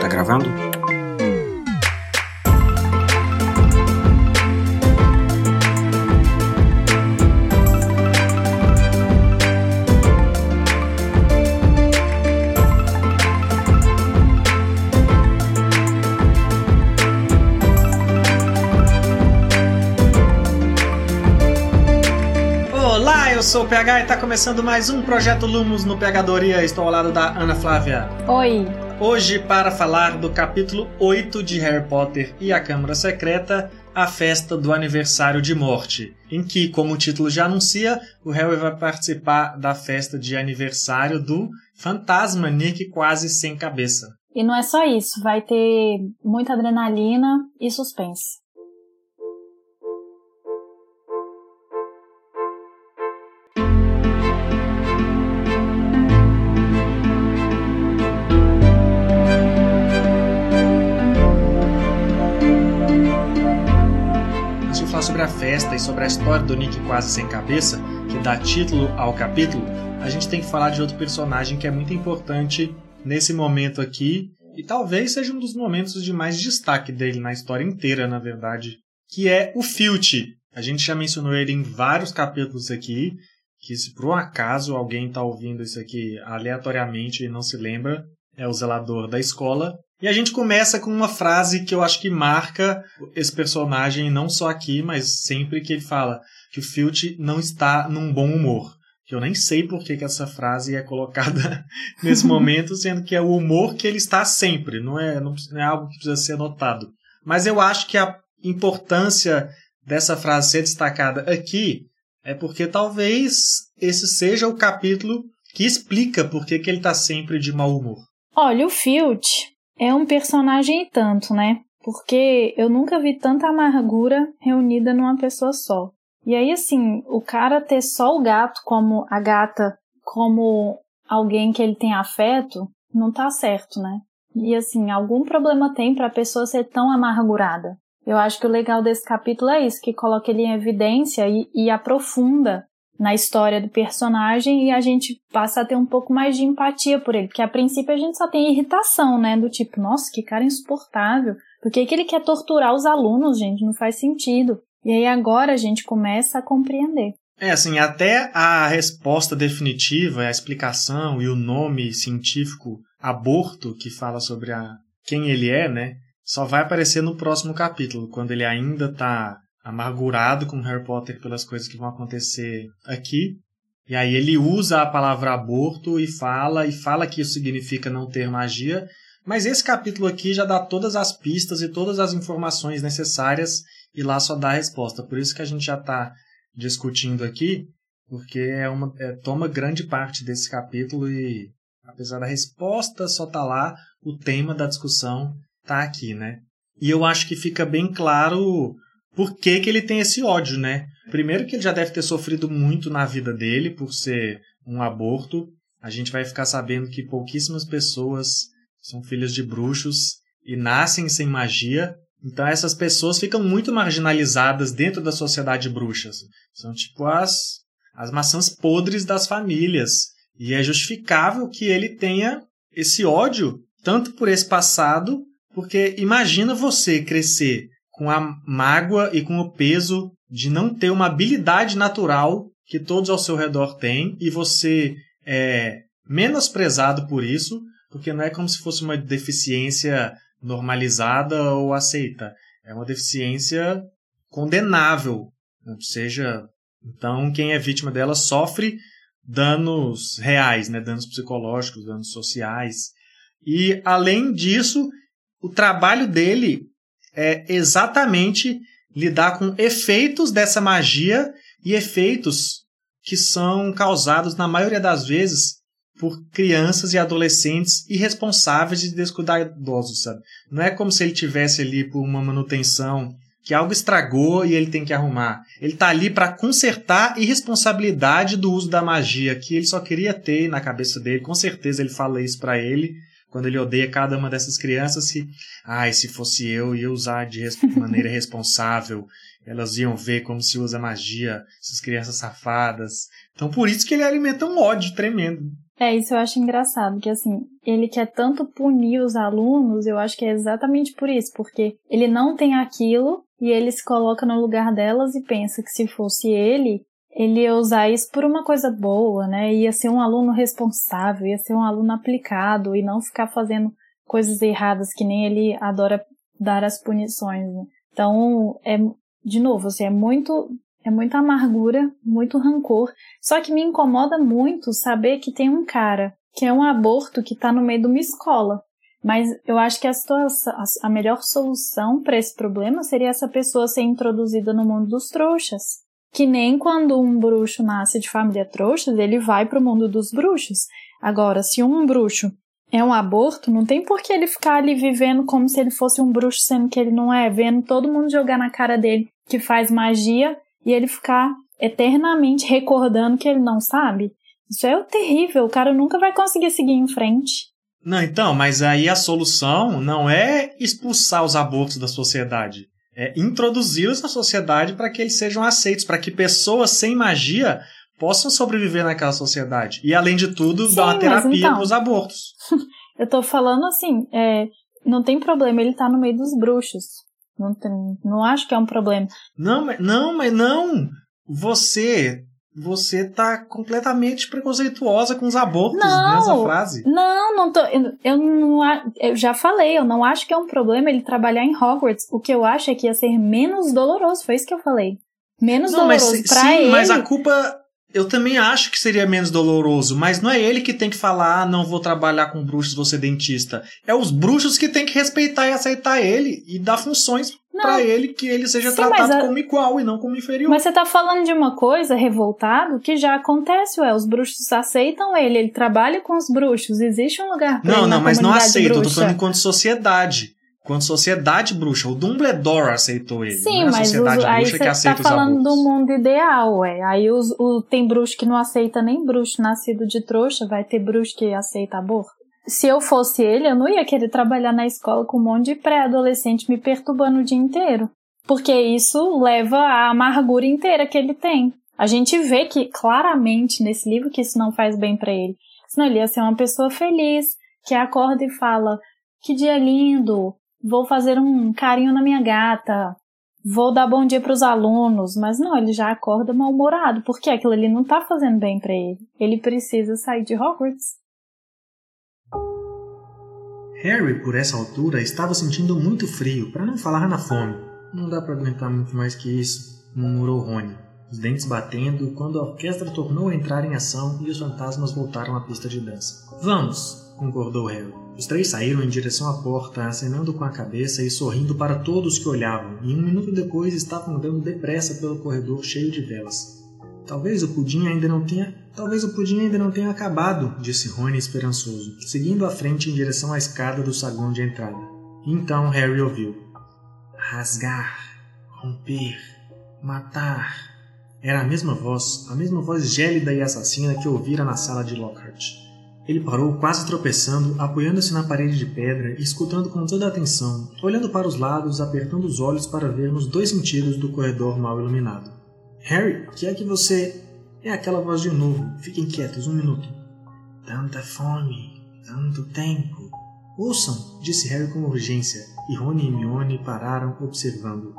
Tá gravando? Sou o PH e está começando mais um Projeto Lumos no Pegadoria. Estou ao lado da Ana Flávia. Oi. Hoje, para falar do capítulo 8 de Harry Potter e a Câmara Secreta, a festa do aniversário de morte, em que, como o título já anuncia, o Harry vai participar da festa de aniversário do fantasma Nick quase sem cabeça. E não é só isso, vai ter muita adrenalina e suspense. A festa e sobre a história do Nick quase sem cabeça, que dá título ao capítulo, a gente tem que falar de outro personagem que é muito importante nesse momento aqui, e talvez seja um dos momentos de mais destaque dele na história inteira, na verdade, que é o Filch. A gente já mencionou ele em vários capítulos aqui, que se por um acaso alguém está ouvindo isso aqui aleatoriamente e não se lembra, é o zelador da escola. E a gente começa com uma frase que eu acho que marca esse personagem, não só aqui, mas sempre que ele fala que o Filch não está num bom humor. Que eu nem sei por que, que essa frase é colocada nesse momento, sendo que é o humor que ele está sempre, não é, não é algo que precisa ser notado. Mas eu acho que a importância dessa frase ser destacada aqui é porque talvez esse seja o capítulo que explica por que, que ele está sempre de mau humor. Olha, o Filch, é um personagem e tanto, né? Porque eu nunca vi tanta amargura reunida numa pessoa só. E aí, assim, o cara ter só o gato como a gata, como alguém que ele tem afeto, não tá certo, né? E assim, algum problema tem para a pessoa ser tão amargurada. Eu acho que o legal desse capítulo é isso, que coloca ele em evidência e, e aprofunda na história do personagem e a gente passa a ter um pouco mais de empatia por ele, porque a princípio a gente só tem irritação, né, do tipo, nossa, que cara insuportável, por que, que ele quer torturar os alunos, gente, não faz sentido. E aí agora a gente começa a compreender. É, assim, até a resposta definitiva, a explicação e o nome científico aborto, que fala sobre a, quem ele é, né, só vai aparecer no próximo capítulo, quando ele ainda está amargurado com Harry Potter pelas coisas que vão acontecer aqui. E aí ele usa a palavra aborto e fala, e fala que isso significa não ter magia. Mas esse capítulo aqui já dá todas as pistas e todas as informações necessárias e lá só dá a resposta. Por isso que a gente já está discutindo aqui, porque é uma, é, toma grande parte desse capítulo e apesar da resposta só tá lá, o tema da discussão tá aqui, né? E eu acho que fica bem claro por que, que ele tem esse ódio, né? Primeiro que ele já deve ter sofrido muito na vida dele por ser um aborto. A gente vai ficar sabendo que pouquíssimas pessoas são filhas de bruxos e nascem sem magia. Então essas pessoas ficam muito marginalizadas dentro da sociedade bruxa. São tipo as, as maçãs podres das famílias. E é justificável que ele tenha esse ódio, tanto por esse passado, porque imagina você crescer com a mágoa e com o peso de não ter uma habilidade natural que todos ao seu redor têm e você é menosprezado por isso, porque não é como se fosse uma deficiência normalizada ou aceita. É uma deficiência condenável. Ou seja, então quem é vítima dela sofre danos reais, né? danos psicológicos, danos sociais. E além disso, o trabalho dele é exatamente lidar com efeitos dessa magia e efeitos que são causados, na maioria das vezes, por crianças e adolescentes irresponsáveis e descuidadosos, sabe? Não é como se ele tivesse ali por uma manutenção que algo estragou e ele tem que arrumar. Ele está ali para consertar a irresponsabilidade do uso da magia que ele só queria ter na cabeça dele. Com certeza ele fala isso para ele quando ele odeia cada uma dessas crianças, se, ai, se fosse eu, ia usar de res maneira responsável, elas iam ver como se usa magia, essas crianças safadas. Então, por isso que ele alimenta um ódio tremendo. É, isso eu acho engraçado, que assim, ele quer tanto punir os alunos, eu acho que é exatamente por isso, porque ele não tem aquilo e ele se coloca no lugar delas e pensa que se fosse ele, ele ia usar isso por uma coisa boa, né? Ia ser um aluno responsável, ia ser um aluno aplicado e não ficar fazendo coisas erradas que nem ele adora dar as punições. Né? Então, é de novo, assim, é muito é muita amargura, muito rancor. Só que me incomoda muito saber que tem um cara que é um aborto que está no meio de uma escola. Mas eu acho que a, situação, a melhor solução para esse problema seria essa pessoa ser introduzida no mundo dos trouxas. Que nem quando um bruxo nasce de família trouxas, ele vai para o mundo dos bruxos. Agora, se um bruxo é um aborto, não tem por que ele ficar ali vivendo como se ele fosse um bruxo, sendo que ele não é, vendo todo mundo jogar na cara dele que faz magia e ele ficar eternamente recordando que ele não sabe. Isso é terrível, o cara nunca vai conseguir seguir em frente. Não, então, mas aí a solução não é expulsar os abortos da sociedade. É introduzi-los na sociedade para que eles sejam aceitos, para que pessoas sem magia possam sobreviver naquela sociedade. E, além de tudo, Sim, dar uma terapia então, para os abortos. eu tô falando assim, é, não tem problema ele tá no meio dos bruxos. Não, tem, não acho que é um problema. Não, mas não, mas não. Você você tá completamente preconceituosa com os abortos não, nessa frase. Não, não tô. Eu, eu, não, eu já falei, eu não acho que é um problema ele trabalhar em Hogwarts. O que eu acho é que ia ser menos doloroso. Foi isso que eu falei. Menos não, doloroso mas, pra sim, ele. Mas a culpa eu também acho que seria menos doloroso, mas não é ele que tem que falar, ah, não vou trabalhar com bruxos, vou ser dentista. É os bruxos que tem que respeitar e aceitar ele e dar funções para ele que ele seja Sim, tratado a... como igual e não como inferior. Mas você tá falando de uma coisa revoltado que já acontece, ué, os bruxos aceitam ele, ele trabalha com os bruxos, existe um lugar pra Não, ele não, mas não aceita, eu tô falando enquanto sociedade. Quando sociedade bruxa, o Dumbledore aceitou ele. Sim, não é mas sociedade os, aí você que aceita tá falando do mundo ideal, ué. Aí os, o, tem bruxo que não aceita nem bruxo nascido de trouxa, vai ter bruxo que aceita aborto. Se eu fosse ele, eu não ia querer trabalhar na escola com um monte de pré-adolescente me perturbando o dia inteiro. Porque isso leva à amargura inteira que ele tem. A gente vê que claramente nesse livro que isso não faz bem para ele. Senão ele ia ser uma pessoa feliz, que acorda e fala: Que dia lindo, vou fazer um carinho na minha gata, vou dar bom dia para os alunos, mas não, ele já acorda mal-humorado, porque aquilo ali não tá fazendo bem para ele. Ele precisa sair de Hogwarts. Harry, por essa altura, estava sentindo muito frio, para não falar na fome. Não dá para aguentar muito mais que isso, murmurou Rony, os dentes batendo quando a orquestra tornou a entrar em ação e os fantasmas voltaram à pista de dança. Vamos, concordou Harry. Os três saíram em direção à porta, acenando com a cabeça e sorrindo para todos que olhavam, e um minuto depois estavam andando depressa pelo corredor cheio de velas. Talvez o pudim ainda não tenha. Talvez o pudim ainda não tenha acabado, disse Rony esperançoso, seguindo à frente em direção à escada do saguão de entrada. Então Harry ouviu. Rasgar, romper, matar. Era a mesma voz, a mesma voz gélida e assassina que ouvira na sala de Lockhart. Ele parou, quase tropeçando, apoiando-se na parede de pedra e escutando com toda a atenção, olhando para os lados, apertando os olhos para ver nos dois sentidos do corredor mal iluminado. Harry, que é que você. É aquela voz de novo. Fiquem quietos um minuto. Tanta fome, tanto tempo. Ouçam, disse Harry com urgência, e Rony e Hermione pararam observando.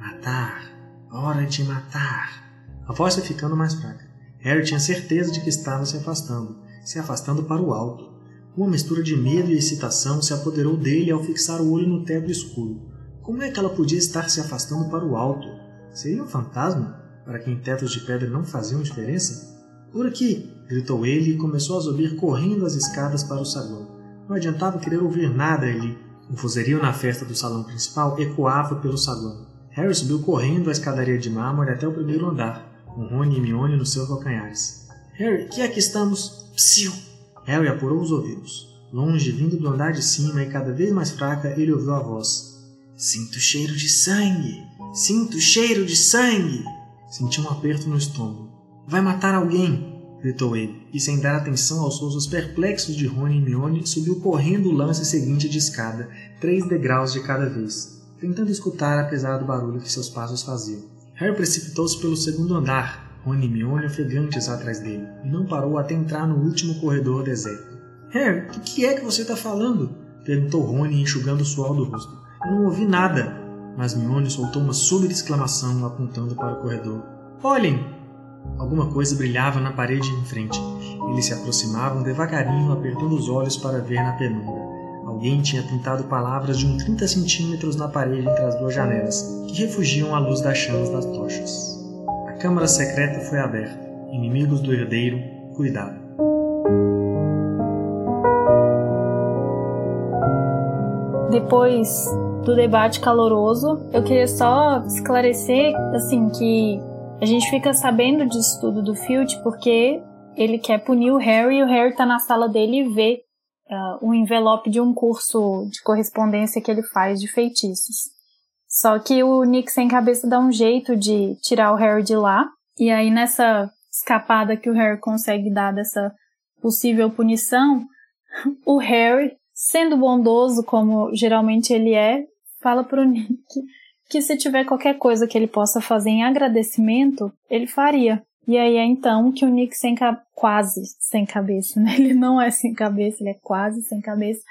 Matar, hora de matar. A voz foi ficando mais fraca. Harry tinha certeza de que estava se afastando se afastando para o alto. Uma mistura de medo e excitação se apoderou dele ao fixar o olho no teto escuro. Como é que ela podia estar se afastando para o alto? Seria um fantasma? Para quem tetos de pedra não faziam diferença? Por aqui! gritou ele e começou a subir correndo as escadas para o saguão. Não adiantava querer ouvir nada ali. O vozerio na festa do salão principal ecoava pelo saguão. Harry subiu correndo a escadaria de mármore até o primeiro andar, com Rony e Mione nos seus calcanhares. Harry, que aqui estamos? Psiu! Harry apurou os ouvidos. Longe, vindo do andar de cima e cada vez mais fraca, ele ouviu a voz. Sinto cheiro de sangue! Sinto cheiro de sangue! Sentiu um aperto no estômago. Vai matar alguém! gritou ele, e sem dar atenção aos sorrisos perplexos de Rony e Mione, subiu correndo o lance seguinte de escada, três degraus de cada vez, tentando escutar apesar do barulho que seus passos faziam. Harry precipitou-se pelo segundo andar, Rony e Mione ofegantes atrás dele, e não parou até entrar no último corredor deserto. Harry, o que é que você está falando? perguntou Rony enxugando o suor do rosto. Eu não ouvi nada, mas Mione soltou uma súbita exclamação apontando para o corredor. Olhem! Alguma coisa brilhava na parede em frente. Eles se aproximavam devagarinho, apertando os olhos para ver na penumbra. Alguém tinha pintado palavras de uns 30 centímetros na parede entre as duas janelas, que refugiam a luz das chamas das tochas. Câmara secreta foi aberta. Inimigos do herdeiro, cuidado. Depois do debate caloroso, eu queria só esclarecer, assim, que a gente fica sabendo disso tudo do Filch porque ele quer punir o Harry e o Harry tá na sala dele e vê uh, um envelope de um curso de correspondência que ele faz de feitiços. Só que o Nick sem cabeça dá um jeito de tirar o Harry de lá. E aí nessa escapada que o Harry consegue dar dessa possível punição, o Harry, sendo bondoso como geralmente ele é, fala pro Nick que se tiver qualquer coisa que ele possa fazer em agradecimento, ele faria. E aí é então que o Nick sem quase sem cabeça, né? Ele não é sem cabeça, ele é quase sem cabeça.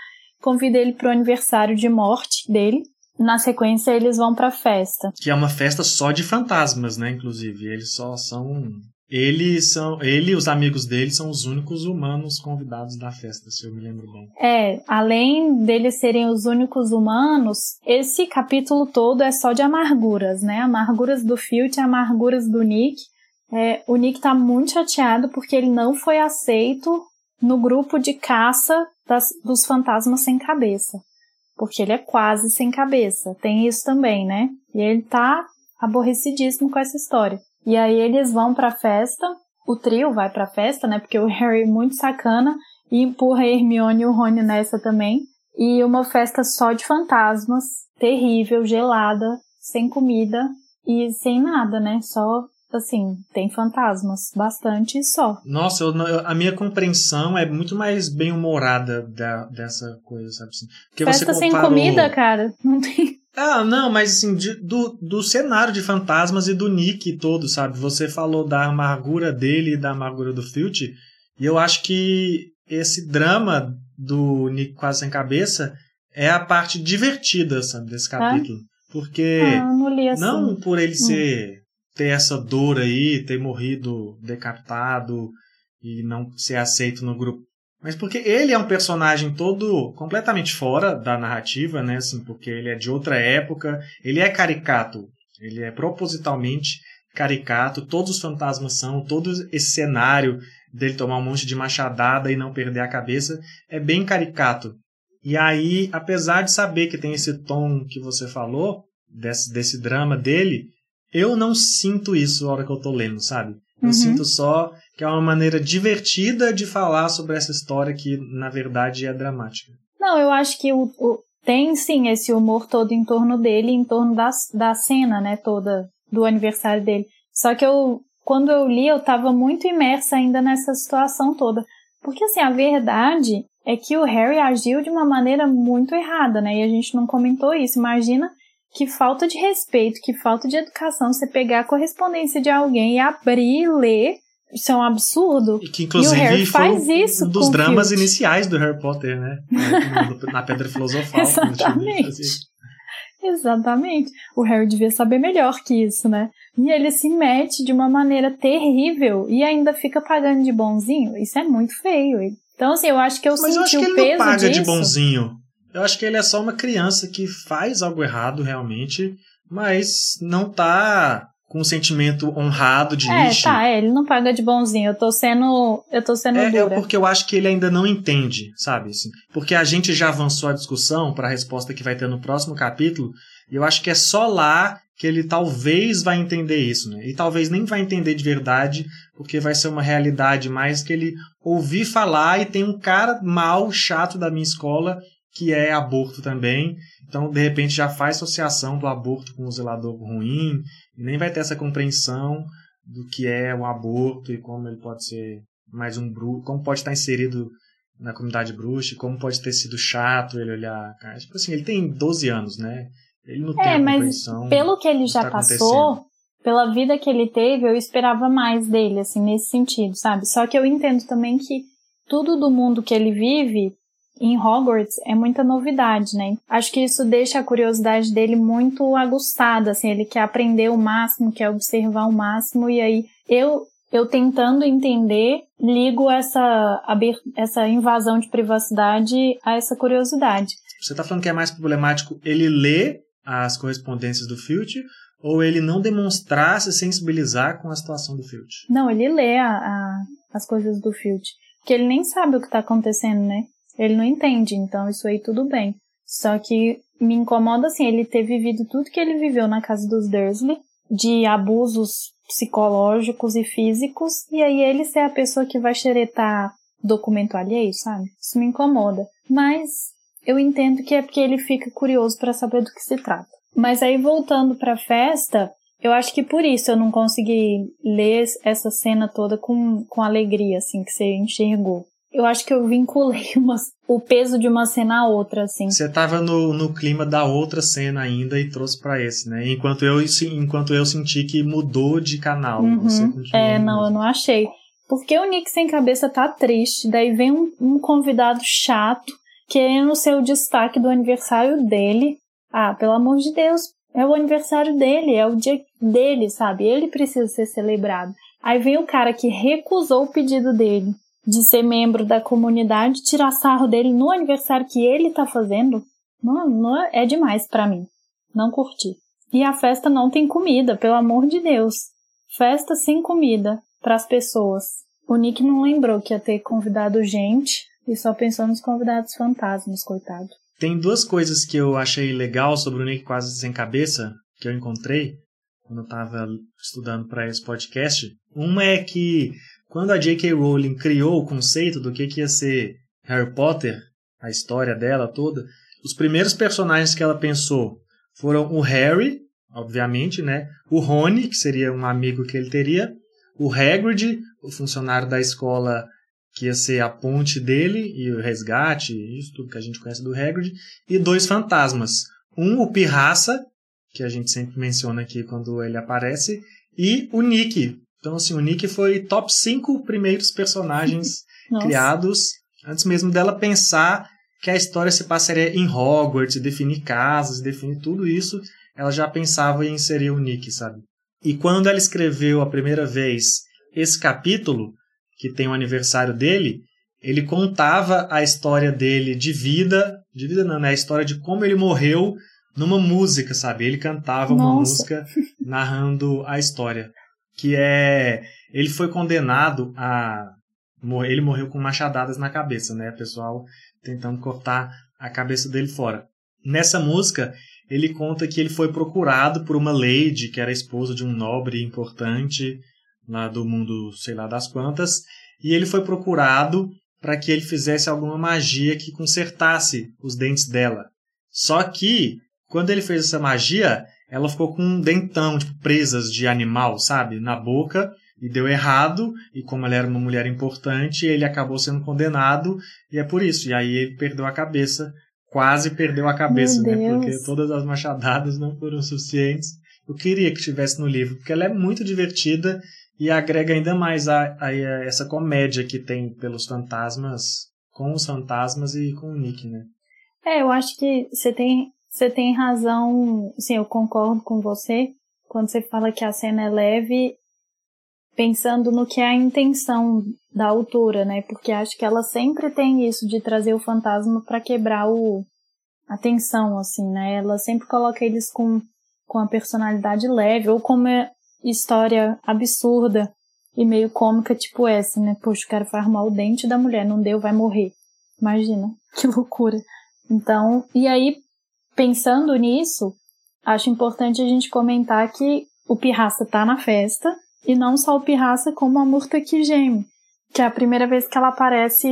Convida ele pro aniversário de morte dele. Na sequência eles vão pra festa. Que é uma festa só de fantasmas, né? Inclusive, eles só são ele, são, ele e os amigos dele são os únicos humanos convidados da festa, se eu me lembro bem. É, além deles serem os únicos humanos, esse capítulo todo é só de amarguras, né? Amarguras do Filch, amarguras do Nick. É, o Nick tá muito chateado porque ele não foi aceito no grupo de caça das, dos fantasmas sem cabeça. Porque ele é quase sem cabeça. Tem isso também, né? E ele tá aborrecidíssimo com essa história. E aí eles vão pra festa, o trio vai pra festa, né? Porque o Harry é muito sacana e empurra a Hermione e o Rony nessa também. E uma festa só de fantasmas, terrível, gelada, sem comida e sem nada, né? Só assim, tem fantasmas, bastante e só. Nossa, eu, a minha compreensão é muito mais bem humorada da, dessa coisa, sabe assim? Porque Festa sem comida, cara, não tem. Ah, não, mas assim, de, do, do cenário de fantasmas e do Nick todo, sabe? Você falou da amargura dele e da amargura do Filch, e eu acho que esse drama do Nick quase sem cabeça é a parte divertida, sabe, desse capítulo. Porque ah, não, assim. não por ele hum. ser ter essa dor aí, ter morrido decapitado e não ser aceito no grupo mas porque ele é um personagem todo completamente fora da narrativa, né? Assim, porque ele é de outra época, ele é caricato, ele é propositalmente caricato, todos os fantasmas são, todo esse cenário dele tomar um monte de machadada e não perder a cabeça é bem caricato. E aí, apesar de saber que tem esse tom que você falou, desse, desse drama dele, eu não sinto isso na hora que eu tô lendo, sabe? Eu uhum. sinto só que é uma maneira divertida de falar sobre essa história que, na verdade, é dramática. Não, eu acho que o, o, tem sim esse humor todo em torno dele, em torno da, da cena, né, toda do aniversário dele. Só que eu, quando eu li, eu estava muito imersa ainda nessa situação toda. Porque, assim, a verdade é que o Harry agiu de uma maneira muito errada, né? E a gente não comentou isso. Imagina que falta de respeito, que falta de educação você pegar a correspondência de alguém e abrir e ler. Isso é um absurdo. E que inclusive e o Harry faz isso um dos dramas iniciais do Harry Potter, né? Na Pedra Filosofal. Exatamente. Exatamente. O Harry devia saber melhor que isso, né? E ele se mete de uma maneira terrível e ainda fica pagando de bonzinho. Isso é muito feio. Então, assim, eu acho que eu Mas senti eu acho que ele peso não paga disso. de bonzinho. Eu acho que ele é só uma criança que faz algo errado realmente, mas não tá com um sentimento honrado de É, tá, é, ele não paga de bonzinho. Eu tô sendo, eu tô sendo é, dura. É porque eu acho que ele ainda não entende, sabe? Assim, porque a gente já avançou a discussão para a resposta que vai ter no próximo capítulo, e eu acho que é só lá que ele talvez vai entender isso, né? E talvez nem vai entender de verdade, porque vai ser uma realidade mais que ele ouvir falar e tem um cara mal, chato da minha escola que é aborto também. Então, de repente, já faz associação do aborto com o zelador ruim, e nem vai ter essa compreensão do que é o aborto e como ele pode ser mais um bruxo, como pode estar inserido na comunidade bruxa, como pode ter sido chato ele olhar. Tipo assim, ele tem 12 anos, né? Ele não é, tem mas pelo que ele já tá passou, pela vida que ele teve, eu esperava mais dele, assim, nesse sentido, sabe? Só que eu entendo também que tudo do mundo que ele vive em Hogwarts é muita novidade, né? Acho que isso deixa a curiosidade dele muito aguçada, assim, ele quer aprender o máximo, quer observar o máximo, e aí eu eu tentando entender, ligo essa, essa invasão de privacidade a essa curiosidade. Você está falando que é mais problemático ele ler as correspondências do Filch ou ele não demonstrar se sensibilizar com a situação do Filch? Não, ele lê a, a, as coisas do Filch. Porque ele nem sabe o que está acontecendo, né? Ele não entende, então isso aí tudo bem. Só que me incomoda assim, ele ter vivido tudo que ele viveu na casa dos Dursley, de abusos psicológicos e físicos, e aí ele ser a pessoa que vai xeretar documento alheio, sabe? Isso me incomoda. Mas eu entendo que é porque ele fica curioso para saber do que se trata. Mas aí voltando para a festa, eu acho que por isso eu não consegui ler essa cena toda com, com alegria, assim, que você enxergou eu acho que eu vinculei uma, o peso de uma cena a outra, assim. Você tava no, no clima da outra cena ainda e trouxe para esse, né? Enquanto eu, enquanto eu senti que mudou de canal. Uhum. é, não, eu não achei. Porque o Nick sem cabeça tá triste, daí vem um, um convidado chato querendo ser o destaque do aniversário dele. Ah, pelo amor de Deus, é o aniversário dele, é o dia dele, sabe? Ele precisa ser celebrado. Aí vem o cara que recusou o pedido dele de ser membro da comunidade, tirar sarro dele no aniversário que ele tá fazendo, não, não é demais para mim. Não curti. E a festa não tem comida, pelo amor de Deus. Festa sem comida para as pessoas. O Nick não lembrou que ia ter convidado gente e só pensou nos convidados fantasmas, coitado. Tem duas coisas que eu achei legal sobre o Nick quase sem cabeça que eu encontrei quando eu estava estudando para esse podcast. Uma é que quando a J.K. Rowling criou o conceito do que, que ia ser Harry Potter, a história dela toda, os primeiros personagens que ela pensou foram o Harry, obviamente, né? O Rony, que seria um amigo que ele teria, o Hagrid, o funcionário da escola que ia ser a ponte dele e o resgate, isso tudo que a gente conhece do Hagrid, e dois fantasmas. Um, o Pirraça, que a gente sempre menciona aqui quando ele aparece, e o Nick, então, assim, o Nick foi top 5 primeiros personagens criados antes mesmo dela pensar que a história se passaria em Hogwarts, definir casas, definir tudo isso, ela já pensava em inserir o Nick, sabe? E quando ela escreveu a primeira vez esse capítulo, que tem o aniversário dele, ele contava a história dele de vida, de vida não, né? A história de como ele morreu numa música, sabe? Ele cantava Nossa. uma música narrando a história que é ele foi condenado a ele morreu com machadadas na cabeça, né? Pessoal tentando cortar a cabeça dele fora. Nessa música, ele conta que ele foi procurado por uma lady que era esposa de um nobre importante lá do mundo, sei lá das quantas, e ele foi procurado para que ele fizesse alguma magia que consertasse os dentes dela. Só que quando ele fez essa magia, ela ficou com um dentão, tipo, presas de animal, sabe? Na boca, e deu errado, e como ela era uma mulher importante, ele acabou sendo condenado, e é por isso. E aí ele perdeu a cabeça, quase perdeu a cabeça, Meu né? Deus. Porque todas as machadadas não foram suficientes. Eu queria que estivesse no livro, porque ela é muito divertida e agrega ainda mais a, a, a essa comédia que tem pelos fantasmas, com os fantasmas e com o Nick, né? É, eu acho que você tem você tem razão, sim, eu concordo com você quando você fala que a cena é leve, pensando no que é a intenção da autora, né? Porque acho que ela sempre tem isso de trazer o fantasma para quebrar o a tensão, assim, né? Ela sempre coloca eles com com a personalidade leve ou com uma história absurda e meio cômica, tipo essa, né? Poxa, o cara vai arrumar o dente da mulher, não deu, vai morrer. Imagina, que loucura. Então, e aí pensando nisso, acho importante a gente comentar que o Pirraça tá na festa, e não só o Pirraça, como a Murta que geme, que é a primeira vez que ela aparece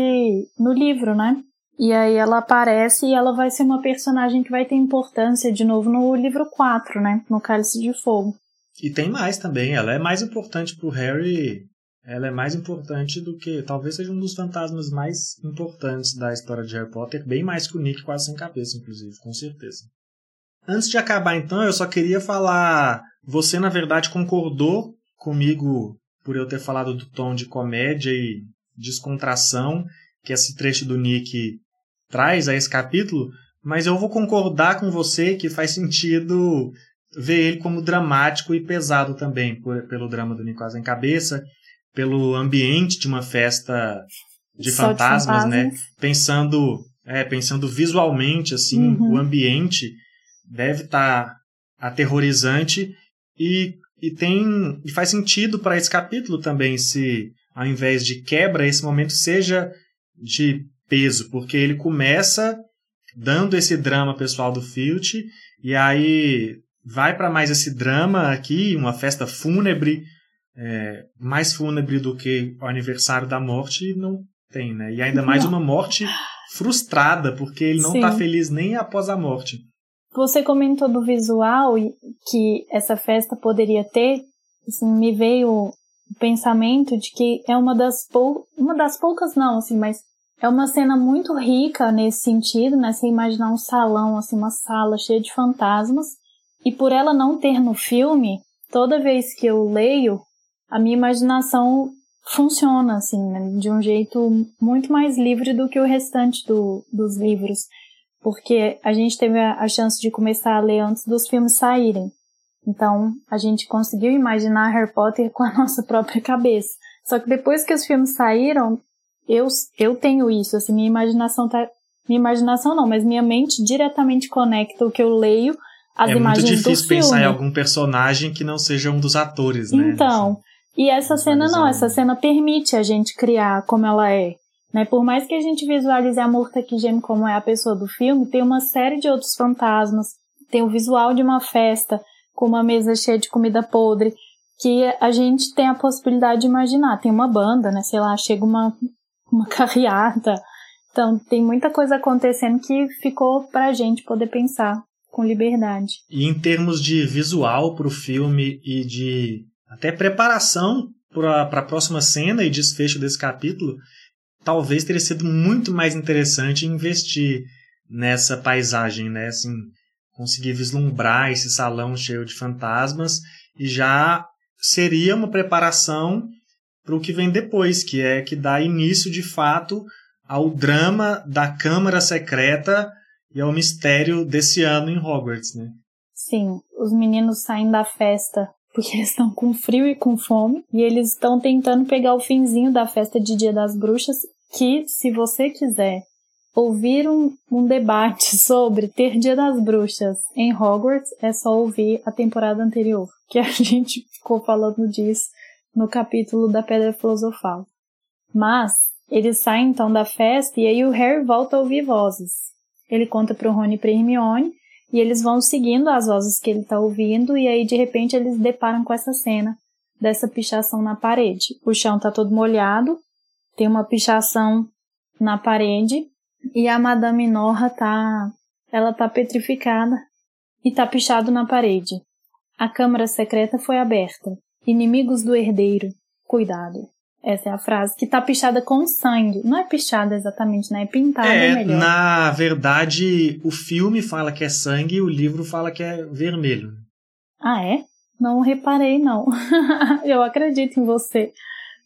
no livro, né? E aí ela aparece e ela vai ser uma personagem que vai ter importância de novo no livro 4, né? No Cálice de Fogo. E tem mais também, ela é mais importante pro Harry ela é mais importante do que. Talvez seja um dos fantasmas mais importantes da história de Harry Potter, bem mais que o Nick quase sem cabeça, inclusive, com certeza. Antes de acabar, então, eu só queria falar. Você, na verdade, concordou comigo por eu ter falado do tom de comédia e descontração que esse trecho do Nick traz a esse capítulo, mas eu vou concordar com você que faz sentido ver ele como dramático e pesado também, por, pelo drama do Nicolas em Cabeça, pelo ambiente de uma festa de fantasmas, de né? Pensando, é, pensando visualmente, assim, uhum. o ambiente deve estar tá aterrorizante e, e tem e faz sentido para esse capítulo também se ao invés de quebra esse momento seja de peso, porque ele começa dando esse drama pessoal do Filch e aí vai para mais esse drama aqui, uma festa fúnebre, é, mais fúnebre do que o aniversário da morte, não tem, né? E ainda mais uma morte frustrada, porque ele não está feliz nem após a morte. Você comentou do visual que essa festa poderia ter, assim, me veio o pensamento de que é uma das pou... uma das poucas não, assim, mas é uma cena muito rica nesse sentido, né? Você imaginar um salão, assim, uma sala cheia de fantasmas. E por ela não ter no filme, toda vez que eu leio, a minha imaginação funciona, assim, né? de um jeito muito mais livre do que o restante do, dos livros. Porque a gente teve a, chance de começar a ler antes dos filmes saírem. Então, a gente conseguiu imaginar Harry Potter com a nossa própria cabeça. Só que depois que os filmes saíram, eu, eu tenho isso, assim, minha imaginação tá. Minha imaginação não, mas minha mente diretamente conecta o que eu leio às é imagens do filme. É muito difícil pensar em algum personagem que não seja um dos atores, né? Então, e essa cena não, essa cena permite a gente criar como ela é. Né? Por mais que a gente visualize a Murta que geme como é a pessoa do filme, tem uma série de outros fantasmas, tem o visual de uma festa com uma mesa cheia de comida podre, que a gente tem a possibilidade de imaginar. Tem uma banda, né? Sei lá, chega uma uma carreata. Então, tem muita coisa acontecendo que ficou pra gente poder pensar com liberdade. E em termos de visual para o filme e de até preparação para a próxima cena e desfecho desse capítulo, talvez teria sido muito mais interessante investir nessa paisagem, né? Assim, conseguir vislumbrar esse salão cheio de fantasmas e já seria uma preparação para o que vem depois, que é que dá início de fato ao drama da Câmara Secreta e ao mistério desse ano em Hogwarts, né? Sim, os meninos saem da festa porque eles estão com frio e com fome e eles estão tentando pegar o finzinho da festa de Dia das Bruxas, que se você quiser ouvir um, um debate sobre ter Dia das Bruxas em Hogwarts, é só ouvir a temporada anterior, que a gente ficou falando disso no capítulo da Pedra Filosofal. Mas eles saem então da festa e aí o Harry volta a ouvir vozes. Ele conta para o Rony e para Hermione e eles vão seguindo as vozes que ele está ouvindo e aí de repente eles deparam com essa cena dessa pichação na parede. O chão está todo molhado, tem uma pichação na parede e a Madame Norra tá, ela tá petrificada e tá pichado na parede. A câmara secreta foi aberta Inimigos do herdeiro, cuidado. Essa é a frase que tá pichada com sangue. Não é pichada exatamente, né? É pintada é, melhor. Na verdade, o filme fala que é sangue e o livro fala que é vermelho. Ah, é? Não reparei, não. eu acredito em você,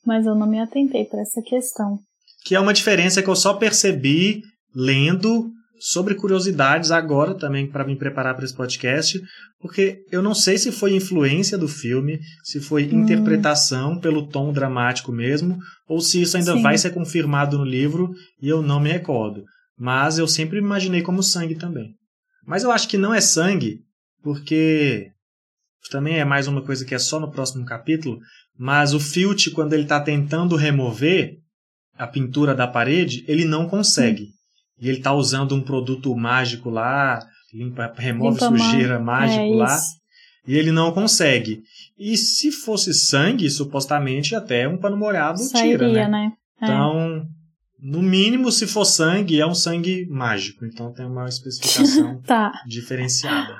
mas eu não me atentei para essa questão. Que é uma diferença que eu só percebi lendo sobre curiosidades agora também para me preparar para esse podcast, porque eu não sei se foi influência do filme, se foi hum. interpretação pelo tom dramático mesmo, ou se isso ainda Sim. vai ser confirmado no livro e eu não me recordo. Mas eu sempre imaginei como sangue também. Mas eu acho que não é sangue, porque também é mais uma coisa que é só no próximo capítulo, mas o Filch, quando ele está tentando remover a pintura da parede, ele não consegue. E ele tá usando um produto mágico lá, limpa, remove limpa sujeira mágico é lá, e ele não consegue. E se fosse sangue, supostamente até um pano molhado Sairia, tira, né? né? É. Então, no mínimo, se for sangue, é um sangue mágico. Então tem uma especificação tá. diferenciada.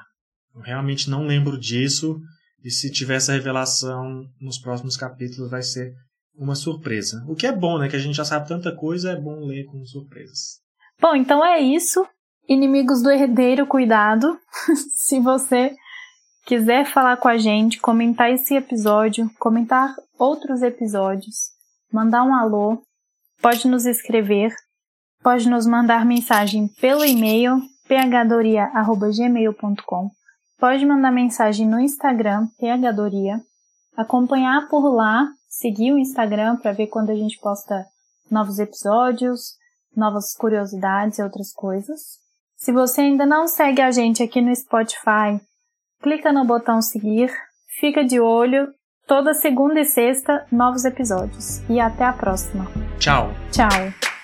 Eu realmente não lembro disso. E se tiver essa revelação nos próximos capítulos, vai ser uma surpresa. O que é bom, né? Que a gente já sabe tanta coisa, é bom ler com surpresas. Bom, então é isso. Inimigos do herdeiro, cuidado. Se você quiser falar com a gente, comentar esse episódio, comentar outros episódios, mandar um alô, pode nos escrever, pode nos mandar mensagem pelo e-mail phdoria@gmail.com, pode mandar mensagem no Instagram phdoria, acompanhar por lá, seguir o Instagram para ver quando a gente posta novos episódios, novas curiosidades e outras coisas. Se você ainda não segue a gente aqui no Spotify, clica no botão seguir, fica de olho. Toda segunda e sexta, novos episódios. E até a próxima. Tchau. Tchau.